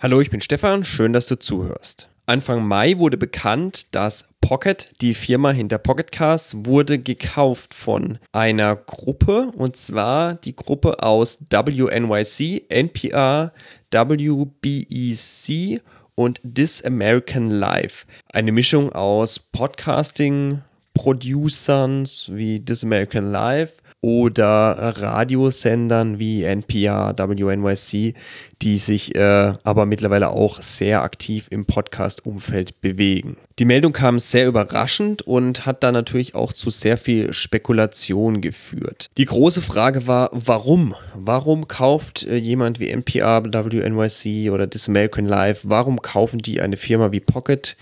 Hallo, ich bin Stefan, schön, dass du zuhörst. Anfang Mai wurde bekannt, dass Pocket, die Firma hinter Pocketcasts, wurde gekauft von einer Gruppe und zwar die Gruppe aus WNYC, NPR, WBEC und This American Life. Eine Mischung aus Podcasting, Producern wie This American Life oder Radiosendern wie NPR, WNYC, die sich äh, aber mittlerweile auch sehr aktiv im Podcast-Umfeld bewegen. Die Meldung kam sehr überraschend und hat dann natürlich auch zu sehr viel Spekulation geführt. Die große Frage war, warum? Warum kauft äh, jemand wie NPR, WNYC oder This American Life, warum kaufen die eine Firma wie Pocket?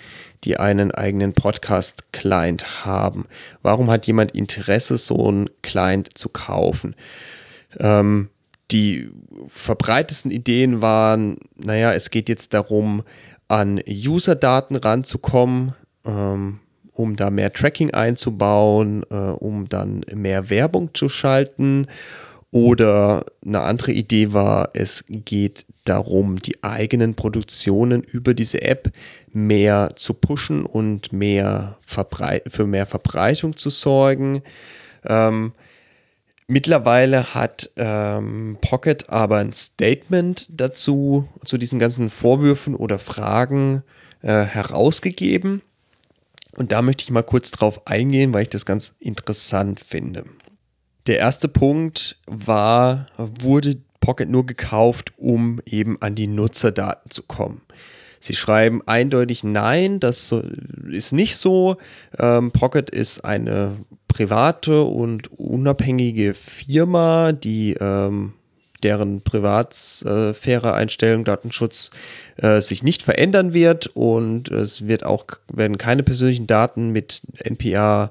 die einen eigenen Podcast-Client haben. Warum hat jemand Interesse, so einen Client zu kaufen? Ähm, die verbreitesten Ideen waren, naja, es geht jetzt darum, an User-Daten ranzukommen, ähm, um da mehr Tracking einzubauen, äh, um dann mehr Werbung zu schalten. Oder eine andere Idee war, es geht darum, die eigenen Produktionen über diese App mehr zu pushen und mehr für mehr Verbreitung zu sorgen. Ähm, mittlerweile hat ähm, Pocket aber ein Statement dazu, zu diesen ganzen Vorwürfen oder Fragen äh, herausgegeben. Und da möchte ich mal kurz drauf eingehen, weil ich das ganz interessant finde. Der erste Punkt war, wurde Pocket nur gekauft, um eben an die Nutzerdaten zu kommen. Sie schreiben eindeutig nein, das ist nicht so. Ähm, Pocket ist eine private und unabhängige Firma, die ähm, deren Privatsphäre-Einstellung, Datenschutz äh, sich nicht verändern wird und es wird auch werden keine persönlichen Daten mit NPR,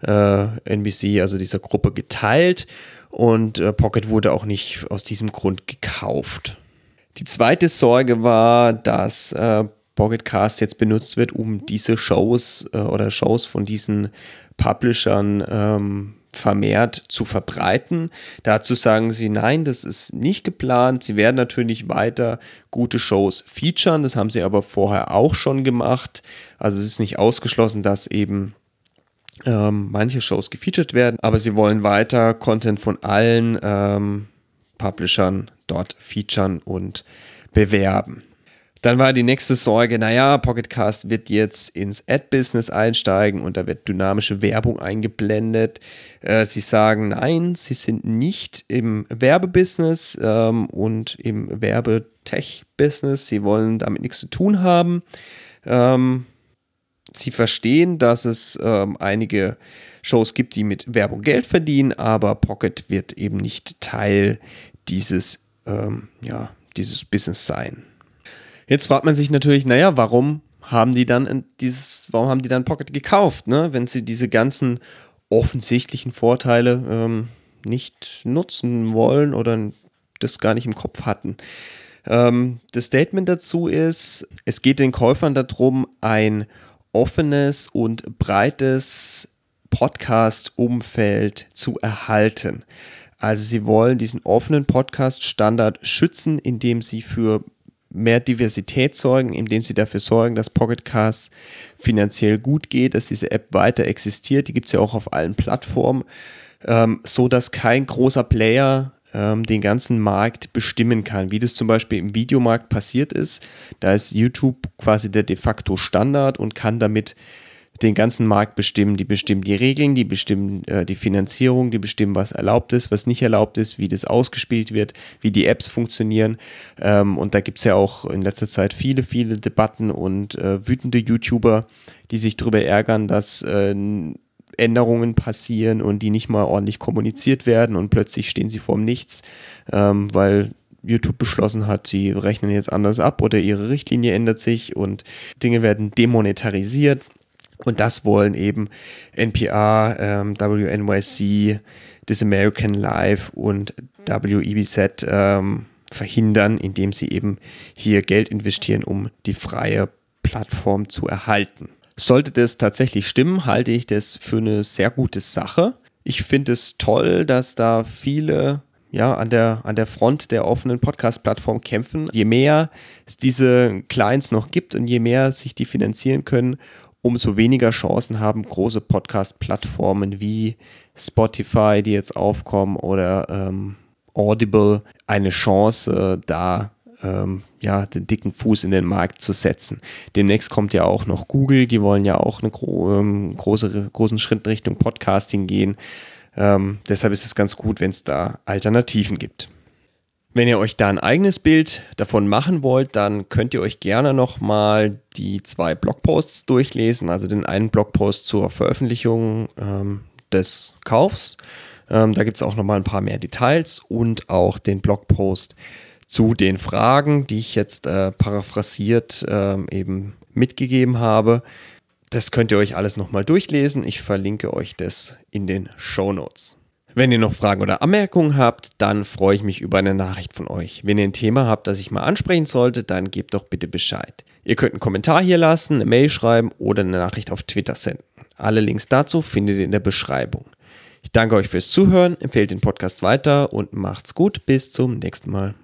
äh, NBC, also dieser Gruppe geteilt und äh, Pocket wurde auch nicht aus diesem Grund gekauft. Die zweite Sorge war, dass äh, Pocket Cast jetzt benutzt wird, um diese Shows äh, oder Shows von diesen Publishern ähm, vermehrt zu verbreiten. Dazu sagen sie, nein, das ist nicht geplant. Sie werden natürlich weiter gute Shows featuren. Das haben sie aber vorher auch schon gemacht. Also es ist nicht ausgeschlossen, dass eben ähm, manche Shows gefeatured werden, aber sie wollen weiter Content von allen ähm, Publishern dort featuren und bewerben. Dann war die nächste Sorge, naja, Pocketcast wird jetzt ins Ad-Business einsteigen und da wird dynamische Werbung eingeblendet. Äh, sie sagen, nein, sie sind nicht im Werbebusiness ähm, und im Werbetech-Business. Sie wollen damit nichts zu tun haben. Ähm, sie verstehen, dass es ähm, einige Shows gibt, die mit Werbung Geld verdienen, aber Pocket wird eben nicht Teil dieses, ähm, ja, dieses Business sein. Jetzt fragt man sich natürlich, naja, warum haben die dann dieses, warum haben die dann Pocket gekauft, ne? Wenn sie diese ganzen offensichtlichen Vorteile ähm, nicht nutzen wollen oder das gar nicht im Kopf hatten. Ähm, das Statement dazu ist, es geht den Käufern darum, ein offenes und breites Podcast-Umfeld zu erhalten. Also sie wollen diesen offenen Podcast-Standard schützen, indem sie für mehr Diversität sorgen, indem sie dafür sorgen, dass Pocketcast finanziell gut geht, dass diese App weiter existiert. Die gibt es ja auch auf allen Plattformen, ähm, so dass kein großer Player ähm, den ganzen Markt bestimmen kann, wie das zum Beispiel im Videomarkt passiert ist. Da ist YouTube quasi der de facto Standard und kann damit den ganzen Markt bestimmen. Die bestimmen die Regeln, die bestimmen äh, die Finanzierung, die bestimmen, was erlaubt ist, was nicht erlaubt ist, wie das ausgespielt wird, wie die Apps funktionieren. Ähm, und da gibt es ja auch in letzter Zeit viele, viele Debatten und äh, wütende YouTuber, die sich darüber ärgern, dass äh, Änderungen passieren und die nicht mal ordentlich kommuniziert werden und plötzlich stehen sie vorm Nichts, ähm, weil YouTube beschlossen hat, sie rechnen jetzt anders ab oder ihre Richtlinie ändert sich und Dinge werden demonetarisiert. Und das wollen eben NPR, ähm, WNYC, This American Life und WEBZ ähm, verhindern, indem sie eben hier Geld investieren, um die freie Plattform zu erhalten. Sollte das tatsächlich stimmen, halte ich das für eine sehr gute Sache. Ich finde es toll, dass da viele ja, an der, an der Front der offenen Podcast-Plattform kämpfen. Je mehr es diese Clients noch gibt und je mehr sich die finanzieren können, umso weniger Chancen haben große Podcast-Plattformen wie Spotify, die jetzt aufkommen, oder ähm, Audible, eine Chance, da ähm, ja, den dicken Fuß in den Markt zu setzen. Demnächst kommt ja auch noch Google, die wollen ja auch einen gro ähm, große, großen Schritt Richtung Podcasting gehen. Ähm, deshalb ist es ganz gut, wenn es da Alternativen gibt. Wenn ihr euch da ein eigenes Bild davon machen wollt, dann könnt ihr euch gerne nochmal die zwei Blogposts durchlesen. Also den einen Blogpost zur Veröffentlichung ähm, des Kaufs. Ähm, da gibt es auch nochmal ein paar mehr Details und auch den Blogpost zu den Fragen, die ich jetzt äh, paraphrasiert äh, eben mitgegeben habe. Das könnt ihr euch alles nochmal durchlesen. Ich verlinke euch das in den Show Notes. Wenn ihr noch Fragen oder Anmerkungen habt, dann freue ich mich über eine Nachricht von euch. Wenn ihr ein Thema habt, das ich mal ansprechen sollte, dann gebt doch bitte Bescheid. Ihr könnt einen Kommentar hier lassen, eine Mail schreiben oder eine Nachricht auf Twitter senden. Alle Links dazu findet ihr in der Beschreibung. Ich danke euch fürs Zuhören, empfehlt den Podcast weiter und macht's gut. Bis zum nächsten Mal.